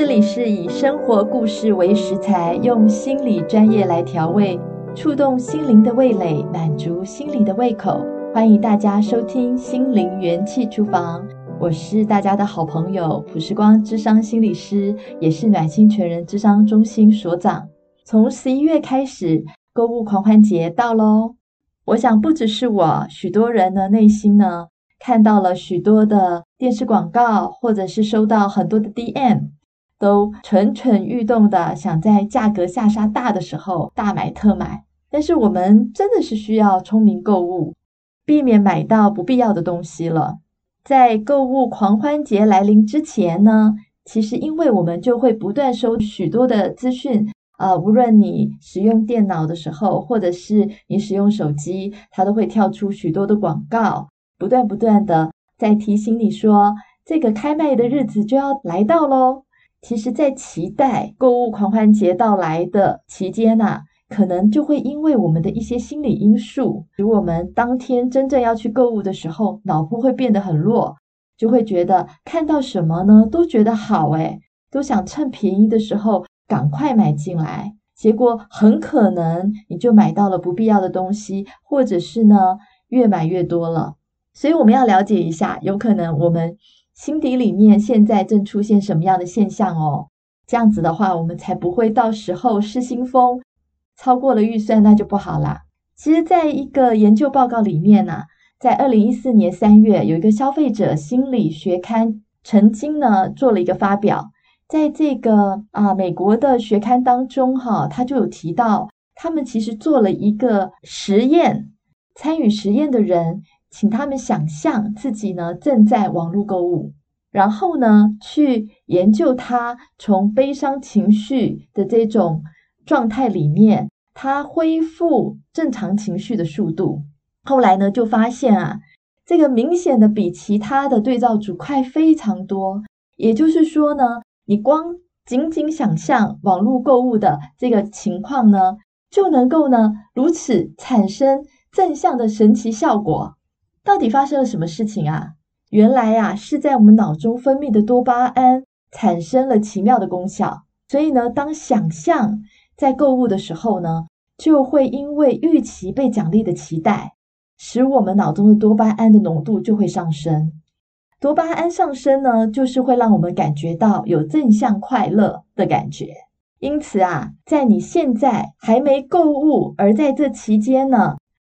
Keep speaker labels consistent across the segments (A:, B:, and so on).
A: 这里是以生活故事为食材，用心理专业来调味，触动心灵的味蕾，满足心灵的胃口。欢迎大家收听心灵元气厨房，我是大家的好朋友普时光智商心理师，也是暖心全人智商中心所长。从十一月开始，购物狂欢节到喽！我想不只是我，许多人的内心呢，看到了许多的电视广告，或者是收到很多的 DM。都蠢蠢欲动的想在价格下杀大的时候大买特买，但是我们真的是需要聪明购物，避免买到不必要的东西了。在购物狂欢节来临之前呢，其实因为我们就会不断收许多的资讯，啊、呃，无论你使用电脑的时候，或者是你使用手机，它都会跳出许多的广告，不断不断的在提醒你说，这个开卖的日子就要来到喽。其实，在期待购物狂欢节到来的期间呐、啊，可能就会因为我们的一些心理因素，使我们当天真正要去购物的时候，脑部会变得很弱，就会觉得看到什么呢，都觉得好诶，都想趁便宜的时候赶快买进来，结果很可能你就买到了不必要的东西，或者是呢，越买越多了。所以我们要了解一下，有可能我们。心底里面现在正出现什么样的现象哦？这样子的话，我们才不会到时候失心疯，超过了预算，那就不好啦。其实，在一个研究报告里面呢、在二零一四年三月，有一个消费者心理学刊曾经呢做了一个发表，在这个啊美国的学刊当中哈，他就有提到，他们其实做了一个实验，参与实验的人。请他们想象自己呢正在网络购物，然后呢去研究他从悲伤情绪的这种状态里面，他恢复正常情绪的速度。后来呢就发现啊，这个明显的比其他的对照组快非常多。也就是说呢，你光仅仅想象网络购物的这个情况呢，就能够呢如此产生正向的神奇效果。到底发生了什么事情啊？原来啊，是在我们脑中分泌的多巴胺产生了奇妙的功效。所以呢，当想象在购物的时候呢，就会因为预期被奖励的期待，使我们脑中的多巴胺的浓度就会上升。多巴胺上升呢，就是会让我们感觉到有正向快乐的感觉。因此啊，在你现在还没购物，而在这期间呢，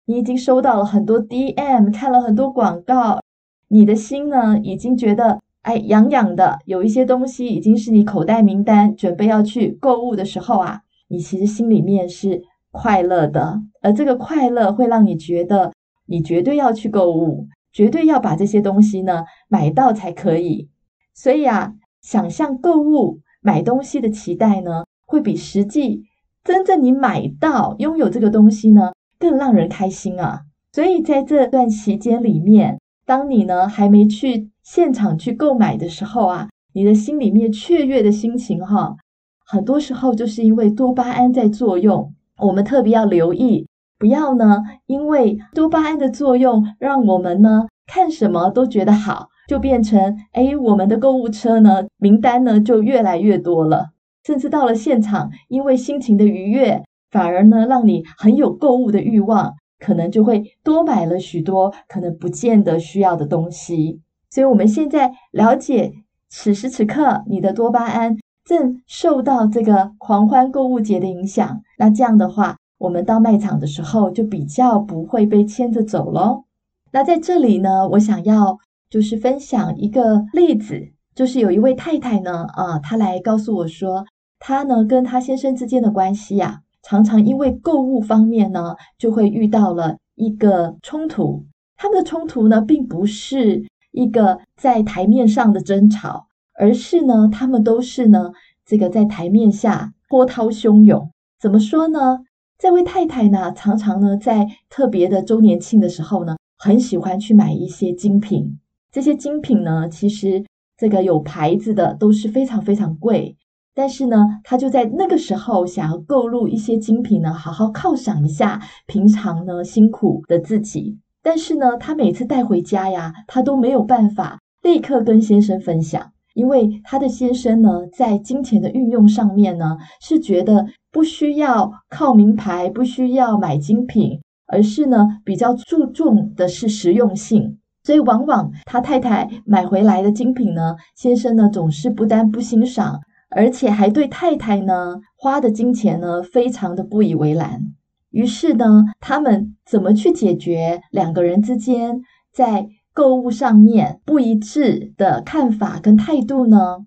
A: 你已经收到了很多 DM，看了很多广告，你的心呢已经觉得哎痒痒的，有一些东西已经是你口袋名单，准备要去购物的时候啊，你其实心里面是快乐的，而这个快乐会让你觉得你绝对要去购物，绝对要把这些东西呢买到才可以。所以啊，想象购物买东西的期待呢，会比实际真正你买到拥有这个东西呢，更让人开心啊！所以在这段期间里面，当你呢还没去现场去购买的时候啊，你的心里面雀跃的心情哈，很多时候就是因为多巴胺在作用。我们特别要留意，不要呢因为多巴胺的作用，让我们呢看什么都觉得好，就变成诶我们的购物车呢名单呢就越来越多了，甚至到了现场，因为心情的愉悦。反而呢，让你很有购物的欲望，可能就会多买了许多可能不见得需要的东西。所以，我们现在了解此时此刻你的多巴胺正受到这个狂欢购物节的影响。那这样的话，我们到卖场的时候就比较不会被牵着走喽。那在这里呢，我想要就是分享一个例子，就是有一位太太呢，啊，她来告诉我说，她呢跟她先生之间的关系呀。常常因为购物方面呢，就会遇到了一个冲突。他们的冲突呢，并不是一个在台面上的争吵，而是呢，他们都是呢，这个在台面下波涛汹涌。怎么说呢？这位太太呢，常常呢，在特别的周年庆的时候呢，很喜欢去买一些精品。这些精品呢，其实这个有牌子的都是非常非常贵。但是呢，他就在那个时候想要购入一些精品呢，好好犒赏一下平常呢辛苦的自己。但是呢，他每次带回家呀，他都没有办法立刻跟先生分享，因为她的先生呢，在金钱的运用上面呢，是觉得不需要靠名牌，不需要买精品，而是呢，比较注重的是实用性。所以，往往他太太买回来的精品呢，先生呢总是不但不欣赏，而且还对太太呢花的金钱呢非常的不以为然。于是呢，他们怎么去解决两个人之间在购物上面不一致的看法跟态度呢？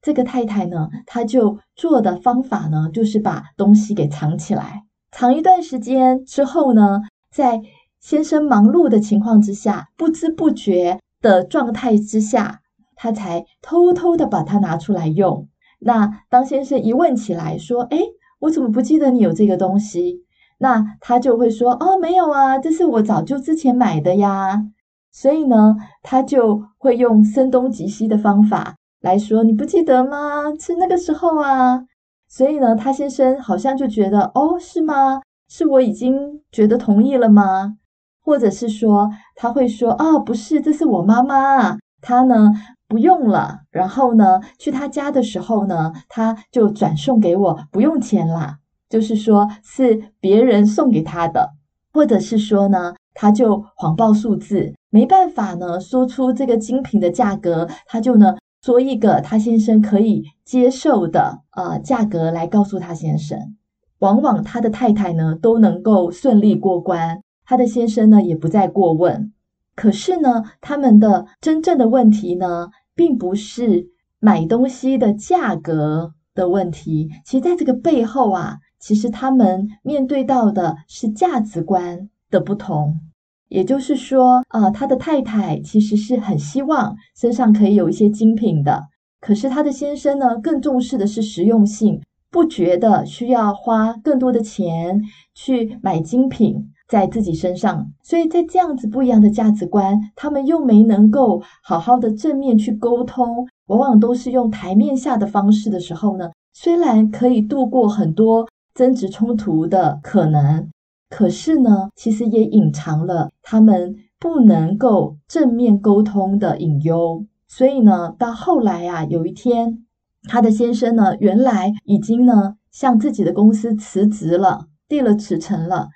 A: 这个太太呢，她就做的方法呢，就是把东西给藏起来，藏一段时间之后呢，在先生忙碌的情况之下，不知不觉的状态之下，她才偷偷的把它拿出来用。那当先生一问起来，说：“哎，我怎么不记得你有这个东西？”那他就会说：“哦，没有啊，这是我早就之前买的呀。”所以呢，他就会用声东击西的方法来说：“你不记得吗？是那个时候啊。”所以呢，他先生好像就觉得：“哦，是吗？是我已经觉得同意了吗？”或者是说，他会说：“哦，不是，这是我妈妈，她呢不用了。然后呢，去她家的时候呢，她就转送给我，不用钱啦。就是说是别人送给她的，或者是说呢，他就谎报数字，没办法呢说出这个精品的价格，他就呢说一个他先生可以接受的呃价格来告诉他先生。往往他的太太呢都能够顺利过关。”他的先生呢，也不再过问。可是呢，他们的真正的问题呢，并不是买东西的价格的问题。其实，在这个背后啊，其实他们面对到的是价值观的不同。也就是说，啊、呃，他的太太其实是很希望身上可以有一些精品的。可是，他的先生呢，更重视的是实用性，不觉得需要花更多的钱去买精品。在自己身上，所以在这样子不一样的价值观，他们又没能够好好的正面去沟通，往往都是用台面下的方式的时候呢，虽然可以度过很多争执冲突的可能，可是呢，其实也隐藏了他们不能够正面沟通的隐忧。所以呢，到后来啊，有一天，他的先生呢，原来已经呢向自己的公司辞职了，递了辞呈了。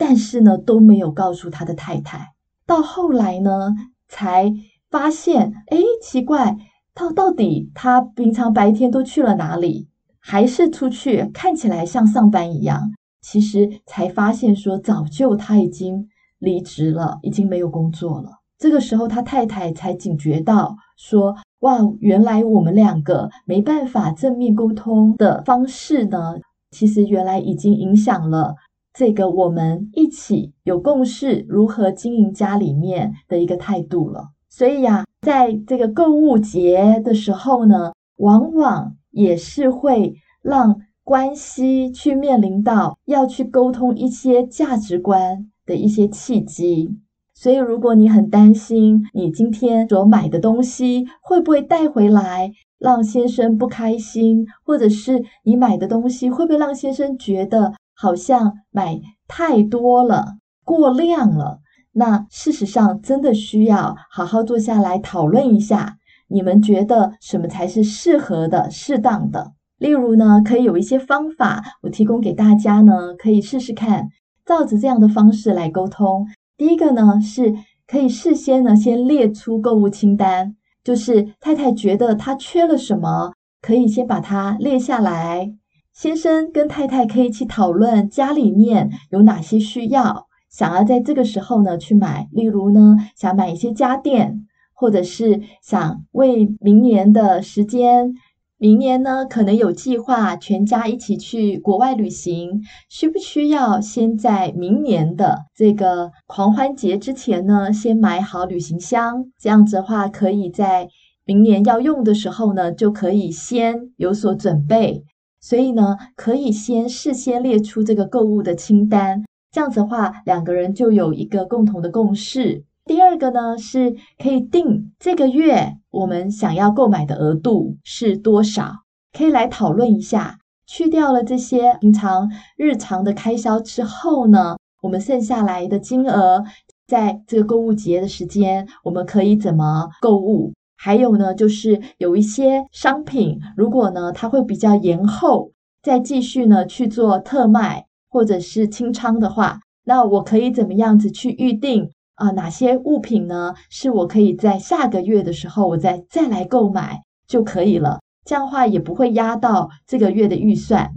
A: 但是呢，都没有告诉他的太太。到后来呢，才发现，哎，奇怪，他到底他平常白天都去了哪里？还是出去看起来像上班一样？其实才发现说，早就他已经离职了，已经没有工作了。这个时候，他太太才警觉到说，哇，原来我们两个没办法正面沟通的方式呢，其实原来已经影响了。这个我们一起有共识，如何经营家里面的一个态度了。所以呀，在这个购物节的时候呢，往往也是会让关系去面临到要去沟通一些价值观的一些契机。所以，如果你很担心你今天所买的东西会不会带回来让先生不开心，或者是你买的东西会不会让先生觉得，好像买太多了，过量了。那事实上，真的需要好好坐下来讨论一下，你们觉得什么才是适合的、适当的？例如呢，可以有一些方法，我提供给大家呢，可以试试看，照着这样的方式来沟通。第一个呢，是可以事先呢，先列出购物清单，就是太太觉得她缺了什么，可以先把它列下来。先生跟太太可以一起讨论家里面有哪些需要，想要在这个时候呢去买。例如呢，想买一些家电，或者是想为明年的时间，明年呢可能有计划全家一起去国外旅行，需不需要先在明年的这个狂欢节之前呢先买好旅行箱？这样子的话，可以在明年要用的时候呢就可以先有所准备。所以呢，可以先事先列出这个购物的清单，这样子的话，两个人就有一个共同的共识。第二个呢，是可以定这个月我们想要购买的额度是多少，可以来讨论一下。去掉了这些平常日常的开销之后呢，我们剩下来的金额，在这个购物节的时间，我们可以怎么购物？还有呢，就是有一些商品，如果呢它会比较延后再继续呢去做特卖或者是清仓的话，那我可以怎么样子去预定啊、哪些物品呢是我可以在下个月的时候我再再来购买就可以了？这样话也不会压到这个月的预算。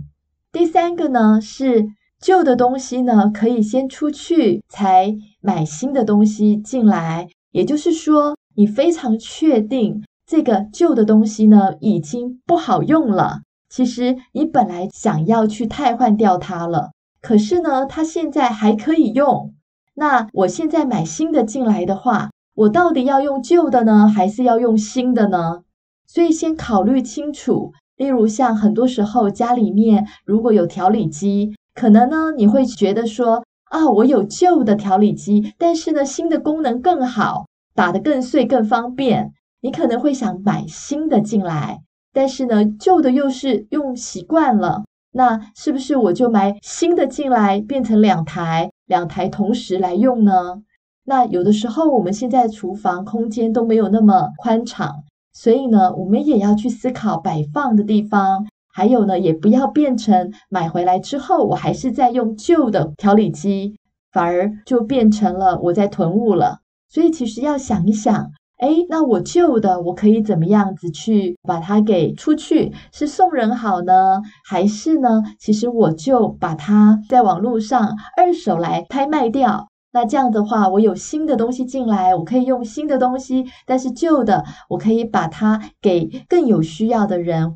A: 第三个呢是旧的东西呢可以先出去才买新的东西进来，也就是说。你非常确定这个旧的东西呢已经不好用了。其实你本来想要去汰换掉它了，可是呢，它现在还可以用。那我现在买新的进来的话，我到底要用旧的呢，还是要用新的呢？所以先考虑清楚。例如像很多时候家里面如果有调理机，可能呢你会觉得说啊，我有旧的调理机，但是呢新的功能更好。打得更碎更方便，你可能会想买新的进来，但是呢，旧的又是用习惯了，那是不是我就买新的进来，变成两台，两台同时来用呢？那有的时候我们现在厨房空间都没有那么宽敞，所以呢，我们也要去思考摆放的地方，还有呢，也不要变成买回来之后我还是在用旧的调理机，反而就变成了我在囤物了。所以其实要想一想，诶，那我旧的我可以怎么样子去把它给出去？是送人好呢，还是呢？其实我就把它在网络上二手来拍卖掉。那这样的话，我有新的东西进来，我可以用新的东西，但是旧的我可以把它给更有需要的人。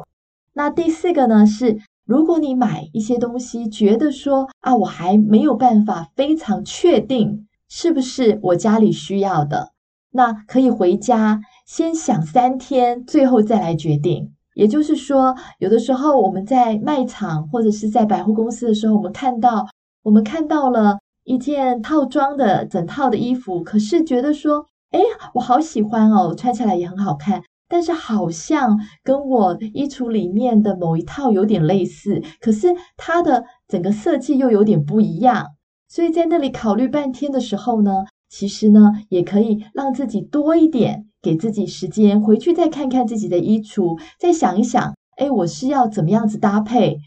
A: 那第四个呢是，如果你买一些东西，觉得说啊，我还没有办法非常确定。是不是我家里需要的？那可以回家先想三天，最后再来决定。也就是说，有的时候我们在卖场或者是在百货公司的时候，我们看到我们看到了一件套装的整套的衣服，可是觉得说，哎，我好喜欢哦，穿起来也很好看，但是好像跟我衣橱里面的某一套有点类似，可是它的整个设计又有点不一样。所以在那里考虑半天的时候呢，其实呢，也可以让自己多一点，给自己时间，回去再看看自己的衣橱，再想一想，哎，我是要怎么样子搭配？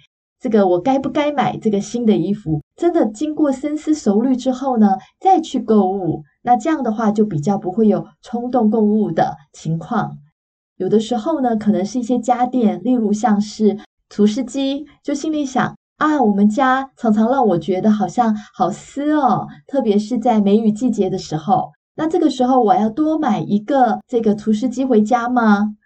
A: 这个我该不该买这个新的衣服？真的经过深思熟虑之后呢，再去购物。那这样的话就比较不会有冲动购物的情况。有的时候呢，可能是一些家电，例如像是除湿机，就心里想。啊，我们家常常让我觉得好像好湿哦，特别是在梅雨季节的时候。那这个时候我要多买一个这个除湿机回家吗？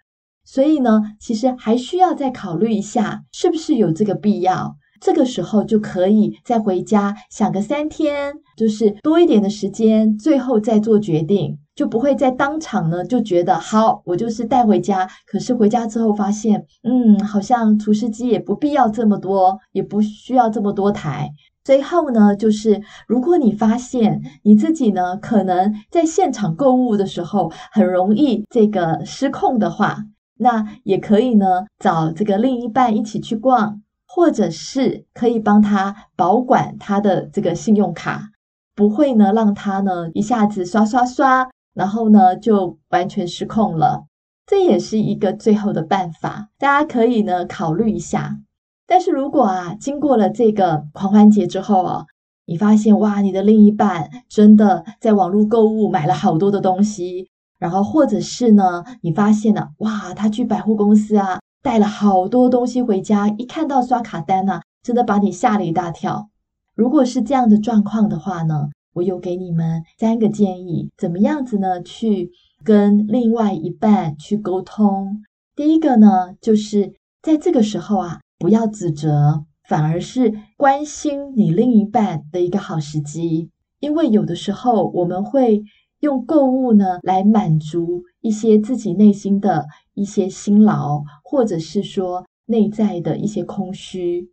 A: 所以呢，其实还需要再考虑一下，是不是有这个必要。这个时候就可以再回家想个三天，就是多一点的时间，最后再做决定。就不会在当场呢就觉得好，我就是带回家。可是回家之后发现，嗯，好像除湿机也不必要这么多，也不需要这么多台。最后呢，就是如果你发现你自己呢可能在现场购物的时候很容易这个失控的话，那也可以呢找这个另一半一起去逛，或者是可以帮他保管他的这个信用卡，不会呢让他呢一下子刷刷刷。然后呢，就完全失控了。这也是一个最后的办法，大家可以呢考虑一下。但是如果啊，经过了这个狂欢节之后啊，你发现哇，你的另一半真的在网络购物买了好多的东西，然后或者是呢，你发现了哇，他去百货公司啊，带了好多东西回家，一看到刷卡单啊，真的把你吓了一大跳。如果是这样的状况的话呢，我有给你们三个建议，怎么样子呢？去跟另外一半去沟通。第一个呢，就是在这个时候啊，不要指责，反而是关心你另一半的一个好时机。因为有的时候我们会用购物呢来满足一些自己内心的一些辛劳，或者是说内在的一些空虚，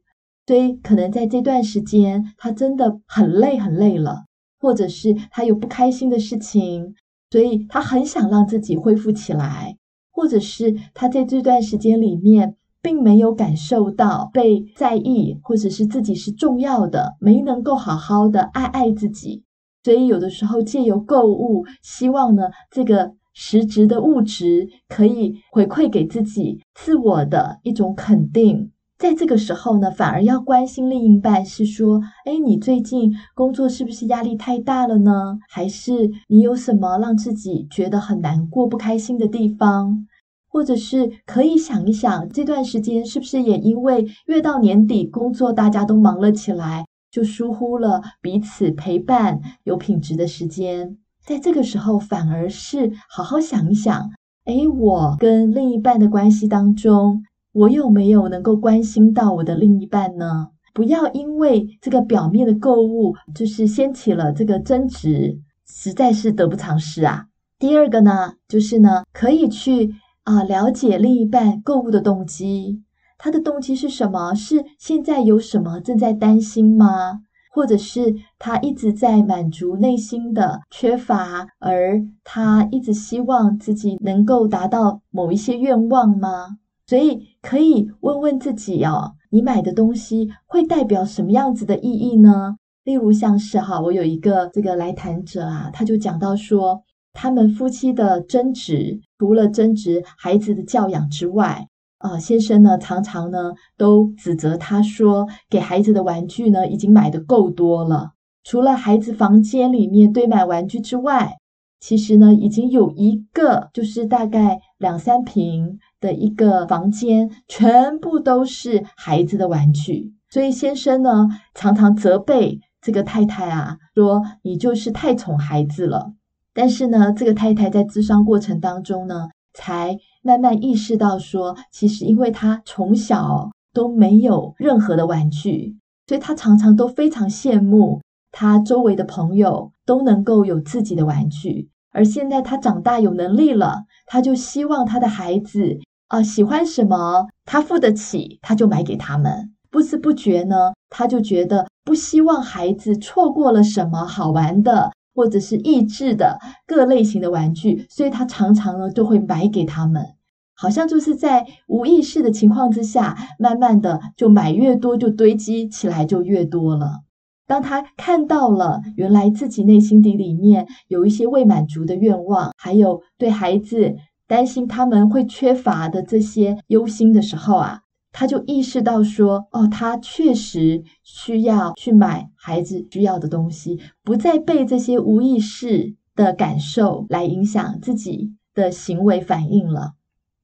A: 所以可能在这段时间，他真的很累很累了。或者是他有不开心的事情，所以他很想让自己恢复起来，或者是他在这段时间里面并没有感受到被在意，或者是自己是重要的，没能够好好的爱爱自己，所以有的时候借由购物，希望呢这个实质的物质可以回馈给自己自我的一种肯定。在这个时候呢，反而要关心另一半，是说，哎，你最近工作是不是压力太大了呢？还是你有什么让自己觉得很难过、不开心的地方？或者是可以想一想，这段时间是不是也因为越到年底，工作大家都忙了起来，就疏忽了彼此陪伴、有品质的时间？在这个时候，反而是好好想一想，哎，我跟另一半的关系当中。我有没有能够关心到我的另一半呢？不要因为这个表面的购物，就是掀起了这个争执，实在是得不偿失啊。第二个呢，就是呢，可以去啊、呃、了解另一半购物的动机，他的动机是什么？是现在有什么正在担心吗？或者是他一直在满足内心的缺乏，而他一直希望自己能够达到某一些愿望吗？所以可以问问自己哦，你买的东西会代表什么样子的意义呢？例如像是哈，我有一个这个来谈者啊，他就讲到说，他们夫妻的争执，除了争执孩子的教养之外，啊，先生呢常常呢都指责他说，给孩子的玩具呢已经买得够多了，除了孩子房间里面堆满玩具之外，其实呢已经有一个就是大概两三瓶。的一个房间，全部都是孩子的玩具，所以先生呢常常责备这个太太啊，说你就是太宠孩子了。但是呢，这个太太在咨商过程当中呢，才慢慢意识到说，其实因为她从小都没有任何的玩具，所以她常常都非常羡慕她周围的朋友都能够有自己的玩具，而现在她长大有能力了，她就希望她的孩子。啊、喜欢什么，他付得起，他就买给他们。不知不觉呢，他就觉得不希望孩子错过了什么好玩的，或者是益智的各类型的玩具，所以他常常呢就会买给他们。好像就是在无意识的情况之下，慢慢的就买越多，就堆积起来就越多了。当他看到了原来自己内心底里面有一些未满足的愿望，还有对孩子。担心他们会缺乏的这些忧心的时候啊，他就意识到说：“哦，他确实需要去买孩子需要的东西，不再被这些无意识的感受来影响自己的行为反应了。”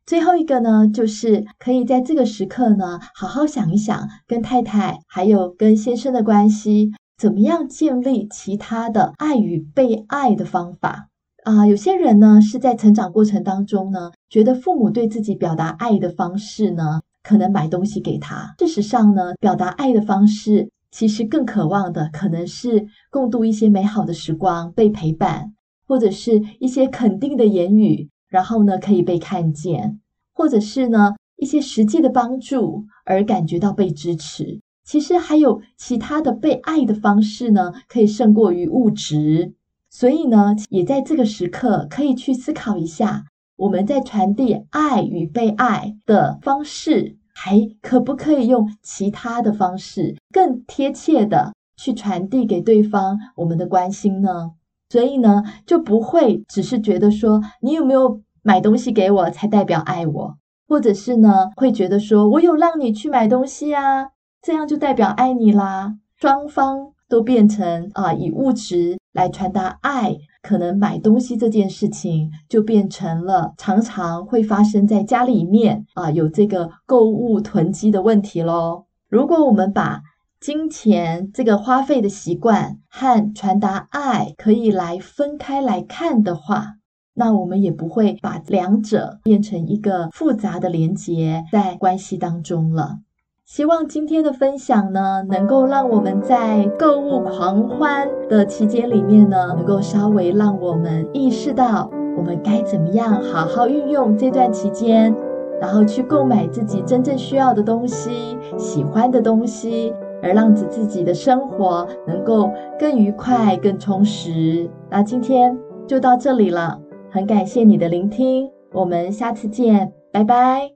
A: 最后一个呢，就是可以在这个时刻呢，好好想一想，跟太太还有跟先生的关系，怎么样建立其他的爱与被爱的方法。啊、有些人呢是在成长过程当中呢，觉得父母对自己表达爱的方式呢，可能买东西给他。事实上呢，表达爱的方式其实更渴望的，可能是共度一些美好的时光，被陪伴，或者是一些肯定的言语，然后呢可以被看见，或者是呢一些实际的帮助而感觉到被支持。其实还有其他的被爱的方式呢，可以胜过于物质。所以呢，也在这个时刻可以去思考一下，我们在传递爱与被爱的方式，还可不可以用其他的方式，更贴切的去传递给对方我们的关心呢？所以呢，就不会只是觉得说，你有没有买东西给我才代表爱我，或者是呢，会觉得说我有让你去买东西啊，这样就代表爱你啦。双方都变成啊，以物质。来传达爱，可能买东西这件事情就变成了常常会发生在家里面啊，有这个购物囤积的问题喽。如果我们把金钱这个花费的习惯和传达爱可以来分开来看的话，那我们也不会把两者变成一个复杂的连结在关系当中了。希望今天的分享呢，能够让我们在购物狂欢的期间里面呢，能够稍微让我们意识到，我们该怎么样好好运用这段期间，然后去购买自己真正需要的东西、喜欢的东西，而让自自己的生活能够更愉快、更充实。那今天就到这里了，很感谢你的聆听，我们下次见，拜拜。